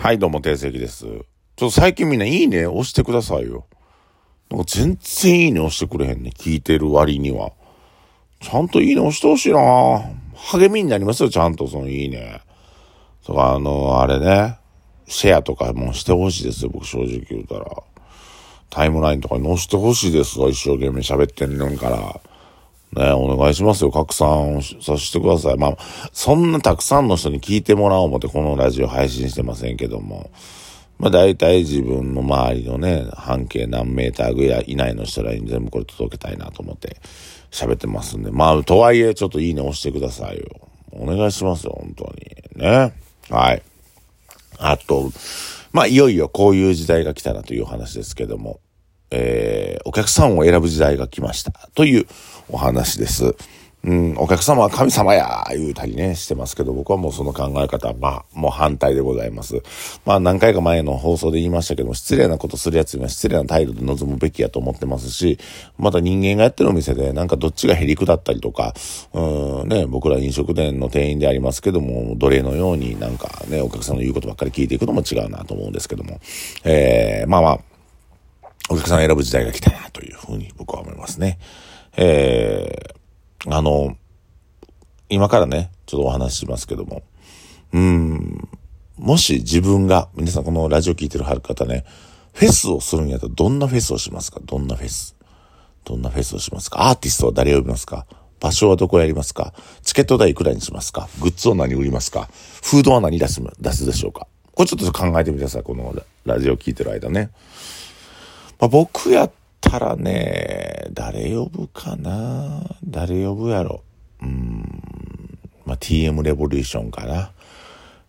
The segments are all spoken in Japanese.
はい、どうも、定石です。ちょっと最近みんないいね押してくださいよ。なんか全然いいね押してくれへんね。聞いてる割には。ちゃんといいね押してほしいな励みになりますよ、ちゃんとそのいいね。とか、あの、あれね、シェアとかもしてほしいですよ、僕正直言うたら。タイムラインとかに載せてほしいですわ、一生懸命喋ってんのんから。ねお願いしますよ。拡散させてください。まあ、そんなたくさんの人に聞いてもらおう思ってこのラジオ配信してませんけども。まあ大体自分の周りのね、半径何メーターぐらい以内の人らに全部これ届けたいなと思って喋ってますんで。まあ、とはいえちょっといいね押してくださいよ。お願いしますよ、本当に。ね。はい。あと、まあ、いよいよこういう時代が来たなという話ですけども、えー、お客さんを選ぶ時代が来ましたというお話です。うん、お客様は神様や言うたりね、してますけど、僕はもうその考え方は、まあ、もう反対でございます。まあ、何回か前の放送で言いましたけども、失礼なことするやつには失礼な態度で臨むべきやと思ってますし、また人間がやってるお店で、なんかどっちがへりくだったりとか、うん、ね、僕ら飲食店の店員でありますけども、奴隷のようになんかね、お客さんの言うことばっかり聞いていくのも違うなと思うんですけども、えー、まあまあ、お客さん選ぶ時代が来たなというふうに僕は思いますね。えー、あの、今からね、ちょっとお話ししますけども、うーん、もし自分が、皆さんこのラジオ聞いてる方ね、フェスをするんやったらどんなフェスをしますか？どんなフェス？どんなフェスをしますか？アーティストは誰を呼びますか？場所はどこやりますか？チケット代いくらにしますか？グッズを何売りますか？フードは何出す、出すでしょうか？これちょっと考えてみてください。このラジオ聞いてる間ね。まあ、僕やったらね、誰呼ぶかな？誰呼ぶやろ？うん、まあ、TM レボリューションかな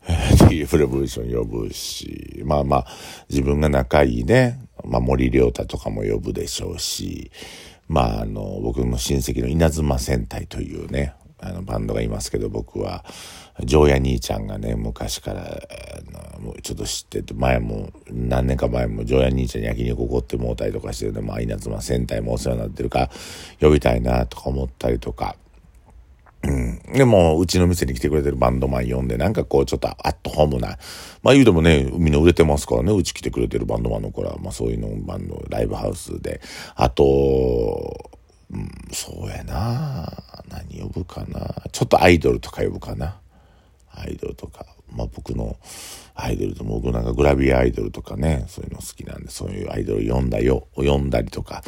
？TM レボリューション呼ぶし、まあまあ、自分が仲いいね、まあ森良太とかも呼ぶでしょうし、まああの、僕の親戚の稲妻戦隊というね、あのバンドがいますけど、僕は、ジョーヤ兄ちゃんがね、昔から、ちょっと知ってて、前も、何年か前も、ジョーヤ兄ちゃんに焼肉おごってもうたりとかしてるんで、まあ、稲妻戦隊もお世話になってるから、呼びたいなとか思ったりとか、うんでも、うちの店に来てくれてるバンドマン呼んで、なんかこう、ちょっとアットホームな。まあ言うてもね、みんな売れてますからね、うち来てくれてるバンドマンの子ら、まあそういうのバンド、ライブハウスで。あと、うん、そうやな呼ぶかなちょっとアイドルとか呼ぶかなアイドルとか。まあ僕のアイドルと僕なんかグラビアアイドルとかね、そういうの好きなんで、そういうアイドル呼んだよ、呼んだりとか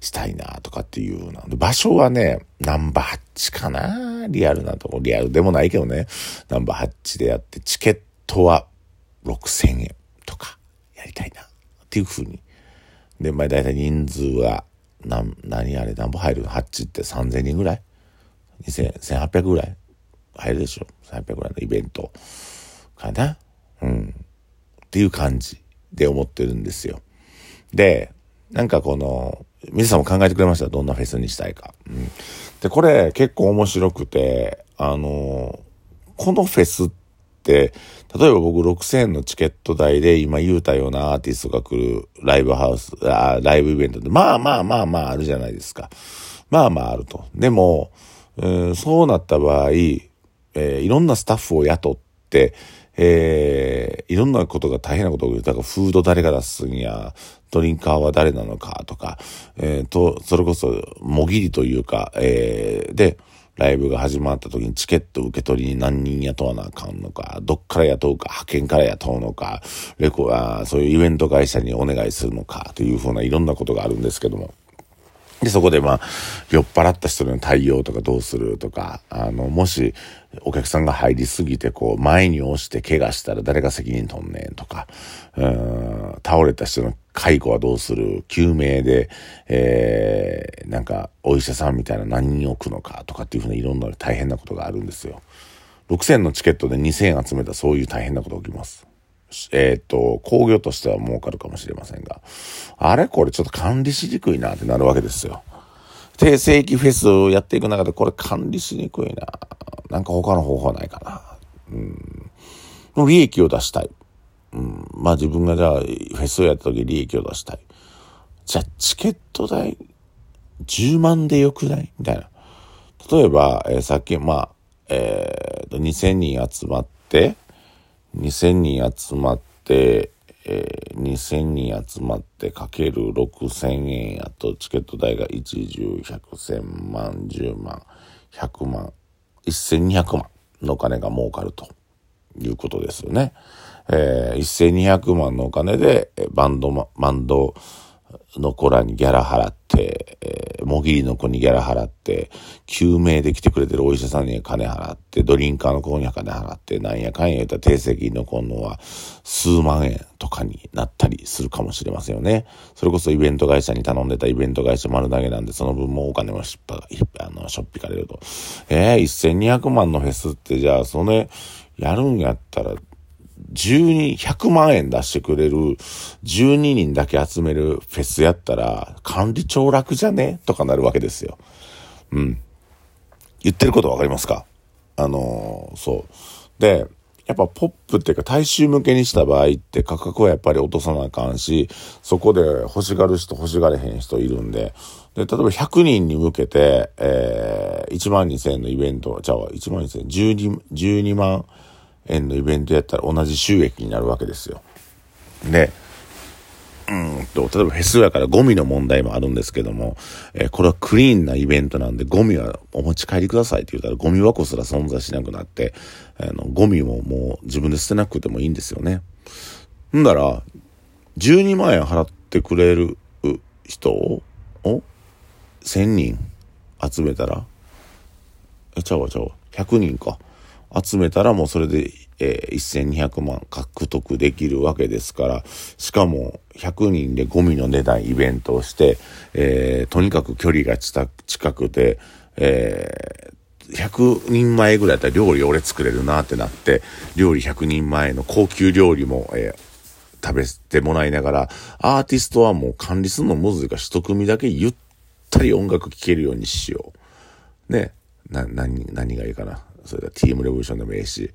したいなとかっていうような。場所はね、ナンバー8かなリアルなとこ、リアルでもないけどね、ナンバー8でやって、チケットは6000円とかやりたいなっていうふうに。で、まあ大体人数は、な、何あれ、何本入るの ?8 って3000人ぐらい ?2000、1800ぐらい入るでしょ ?1800 ぐらいのイベントかな？うん。っていう感じで思ってるんですよ。で、なんかこの、皆さんも考えてくれました？どんなフェスにしたいか。うん。で、これ結構面白くて、あの、このフェスって、例えば僕6000円のチケット代で今言うたようなアーティストが来るライブハウス、あライブイベントで、まあまあまあまああるじゃないですか。まあまああると。でも、うんそうなった場合、えーいろんなスタッフを雇って、えーいろんなことが大変なことが起きる。だからフード誰が出すんや、ドリンカーは誰なのかとか、えーと、それこそ、もぎりというか、えーで、ライブが始まった時にチケット受け取りに何人雇わなあかんのか、どっから雇うか、派遣から雇うのか、レコあそういうイベント会社にお願いするのか、というふうないろんなことがあるんですけども。で、そこでまあ、酔っ払った人の対応とかどうするとか、あの、もし、お客さんが入りすぎて、こう、前に押して怪我したら誰が責任取んねんとか、うん、倒れた人の介護はどうする？救命で、えー、なんか、お医者さんみたいな何人置くのかとかっていうふうないろんな大変なことがあるんですよ。6000のチケットで2000集めたそういう大変なこと起きます。えーっと、工業としては儲かるかもしれませんが、あれこれちょっと管理しにくいなってなるわけですよ。定世紀フェスをやっていく中でこれ管理しにくいな。なんか他の方法ないかな。うん。もう利益を出したい。うん。まあ自分がじゃあフェスをやった時利益を出したい。じゃあチケット代10万でよくない？みたいな。例えば、えーさっき、まあ、えーと、2000人集まって、2000人集まって、えー、2000人集まってかける6000円やとチケット代が1、10、100、1000万、10万、100万、1200万のお金が儲かるということですよね。えー、1200万のお金でバンド、バンド、の子らにギャラ払っ、えー、もぎりの子にギャラ払って、救命で来てくれてるお医者さんに金払って、ドリンカーの子には金払って、なんやかんや言ったら定石の子のは数万円とかになったりするかもしれませんよね。それこそイベント会社に頼んでたイベント会社丸投げなんで、その分もお金もしっぱ、あの、しょっぴかれると。えー、1200万のフェスってじゃあ、それ、やるんやったら、12、100万円出してくれる12人だけ集めるフェスやったら管理長楽じゃね？とかなるわけですよ。うん。言ってることわかりますか？あのー、そう。で、やっぱポップっていうか大衆向けにした場合って価格はやっぱり落とさなあかんし、そこで欲しがる人欲しがれへん人いるんで、で、例えば100人に向けて、えー、1万2000円のイベント、じゃあ1万2000円、12、12万円のイベントやったら同じ収益になるわけですよ。で、うんと、例えばフェスやからゴミの問題もあるんですけども、えー、これはクリーンなイベントなんでゴミはお持ち帰りくださいって言ったらゴミ箱すら存在しなくなって、あの、ゴミももう自分で捨てなくてもいいんですよね。んだら、12万円払ってくれる人を、1000人集めたら、え、ちゃうわちゃうわ、100人か。集めたらもうそれで、えー、1200万獲得できるわけですから、しかも100人でゴミの値段イベントをして、えー、とにかく距離が近くて、えー、100人前ぐらいだったら料理俺作れるなってなって、料理100人前の高級料理も、えー、食べてもらいながら、アーティストはもう管理するのむずいか一組だけゆったり音楽聴けるようにしよう。ね。な、何、何がいいかな。それから TM レボリューションでもいいし、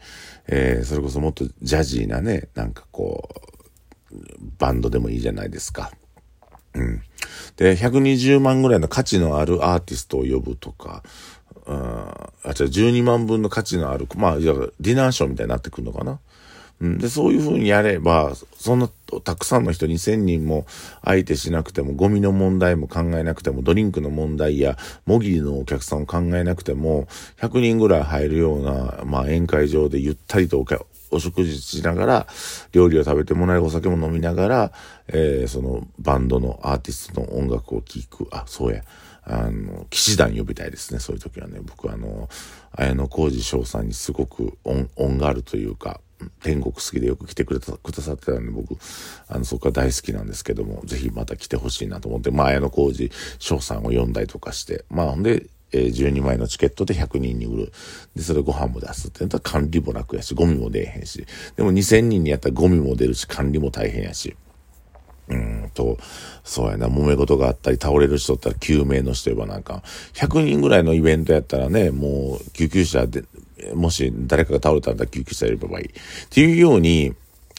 えー、それこそもっとジャジーなね、なんかこう、バンドでもいいじゃないですか。うん。で、120万ぐらいの価値のあるアーティストを呼ぶとか、うん、あ、じゃあ12万分の価値のある、まあ、いわゆるディナーショーみたいになってくるのかな。うん、で、そういうふうにやれば、そんなたくさんの人2000人も相手しなくても、ゴミの問題も考えなくても、ドリンクの問題や、もぎりのお客さんを考えなくても、100人ぐらい入るような、まあ、宴会場でゆったりとお食事しながら、料理を食べてもらい、お酒も飲みながら、えー、そのバンドのアーティストの音楽を聴く。あ、そうや。あの、騎士団呼びたいですね。そういう時はね。僕あの、綾野浩二翔さんにすごく恩、恩があるというか、天国好きでよく来てくれた、くださってたんで、僕、あの、そこは大好きなんですけども、ぜひまた来てほしいなと思って、まあ、綾野浩二翔さんを呼んだりとかして、まあ、ほんで、え、12枚のチケットで100人に売る。で、それご飯も出すって言ったら管理も楽やし、ゴミも出えへんし。でも2000人にやったらゴミも出るし、管理も大変やし。うんと、そうやな、揉め事があったり、倒れる人だったら救命の人言えばなんか、100人ぐらいのイベントやったらね、もう救急車で、もし誰かが倒れたら救急車やればいい。っていうように、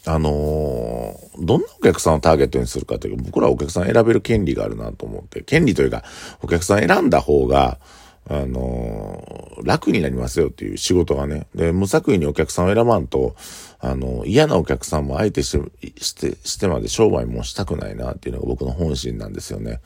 あのー、どんなお客さんをターゲットにするかというか、僕らはお客さん選べる権利があるなと思って、権利というか、お客さん選んだ方が、あのー、楽になりますよっていう仕事がね。で、無作為にお客さんを選ばんと、あのー、嫌なお客さんも相手して、して、してまで商売もしたくないなっていうのが僕の本心なんですよね。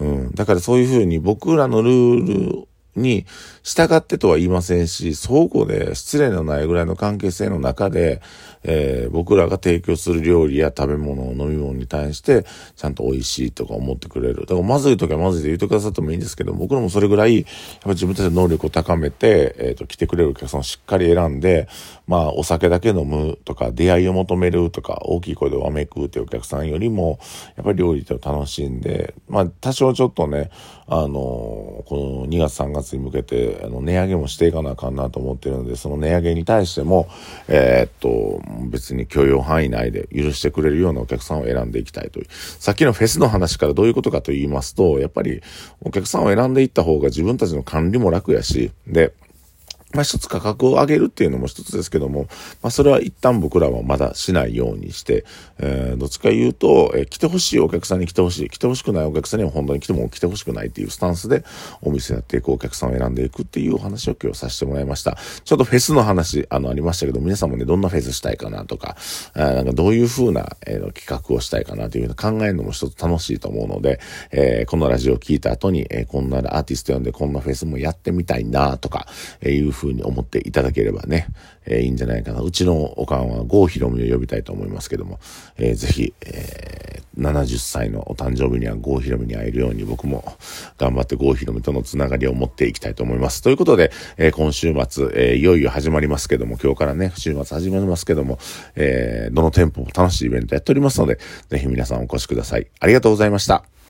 うん。だからそういうふうに僕らのルールに従ってとは言いませんし、相互で失礼のないぐらいの関係性の中で、えー、僕らが提供する料理や食べ物、飲み物に対して、ちゃんと美味しいとか思ってくれる。だからまずい時はまずいで言ってくださってもいいんですけど、僕らもそれぐらい、やっぱ自分たちの能力を高めて、えっ、ー、と、来てくれるお客さんをしっかり選んで、まあ、お酒だけ飲むとか、出会いを求めるとか、大きい声でわめくっていうお客さんよりも、やっぱり料理を楽しんで、まあ、多少ちょっとね、あのー、この2月3月に向けて、あの、値上げもしていかなあかんなと思ってるので、その値上げに対しても、えー、っと、別に許容範囲内で許してくれるようなお客さんを選んでいきたいという。さっきのフェスの話からどういうことかと言いますと、やっぱりお客さんを選んでいった方が自分たちの管理も楽やし、で、まあ一つ価格を上げるっていうのも一つですけども、まあそれは一旦僕らはまだしないようにして、えー、どっちか言うと、えー、来てほしいお客さんに来てほしい、来てほしくないお客さんには本当に来ても来てほしくないっていうスタンスでお店やっていくお客さんを選んでいくっていうお話を今日させてもらいました。ちょっとフェスの話、あの、ありましたけど、皆さんもね、どんなフェスしたいかなとか、あなんかどういう風な、えー、企画をしたいかなというのを考えるのも一つ楽しいと思うので、えー、このラジオを聞いた後に、えー、こんなアーティスト呼んでこんなフェスもやってみたいなとか、えー、いう風に思っていたただければね、えー、いいんじゃないかな。うちのおかんは郷ひろみを呼びたいと思いますけども、えー、ぜひ、えー、70歳のお誕生日には郷ひろみに会えるように僕も頑張って郷ひろみとのつながりを持っていきたいと思います。ということで、えー、今週末、えー、いよいよ始まりますけども、今日からね、週末始まりますけども、えー、どの店舗も楽しいイベントやっておりますので、ぜひ皆さんお越しください。ありがとうございました。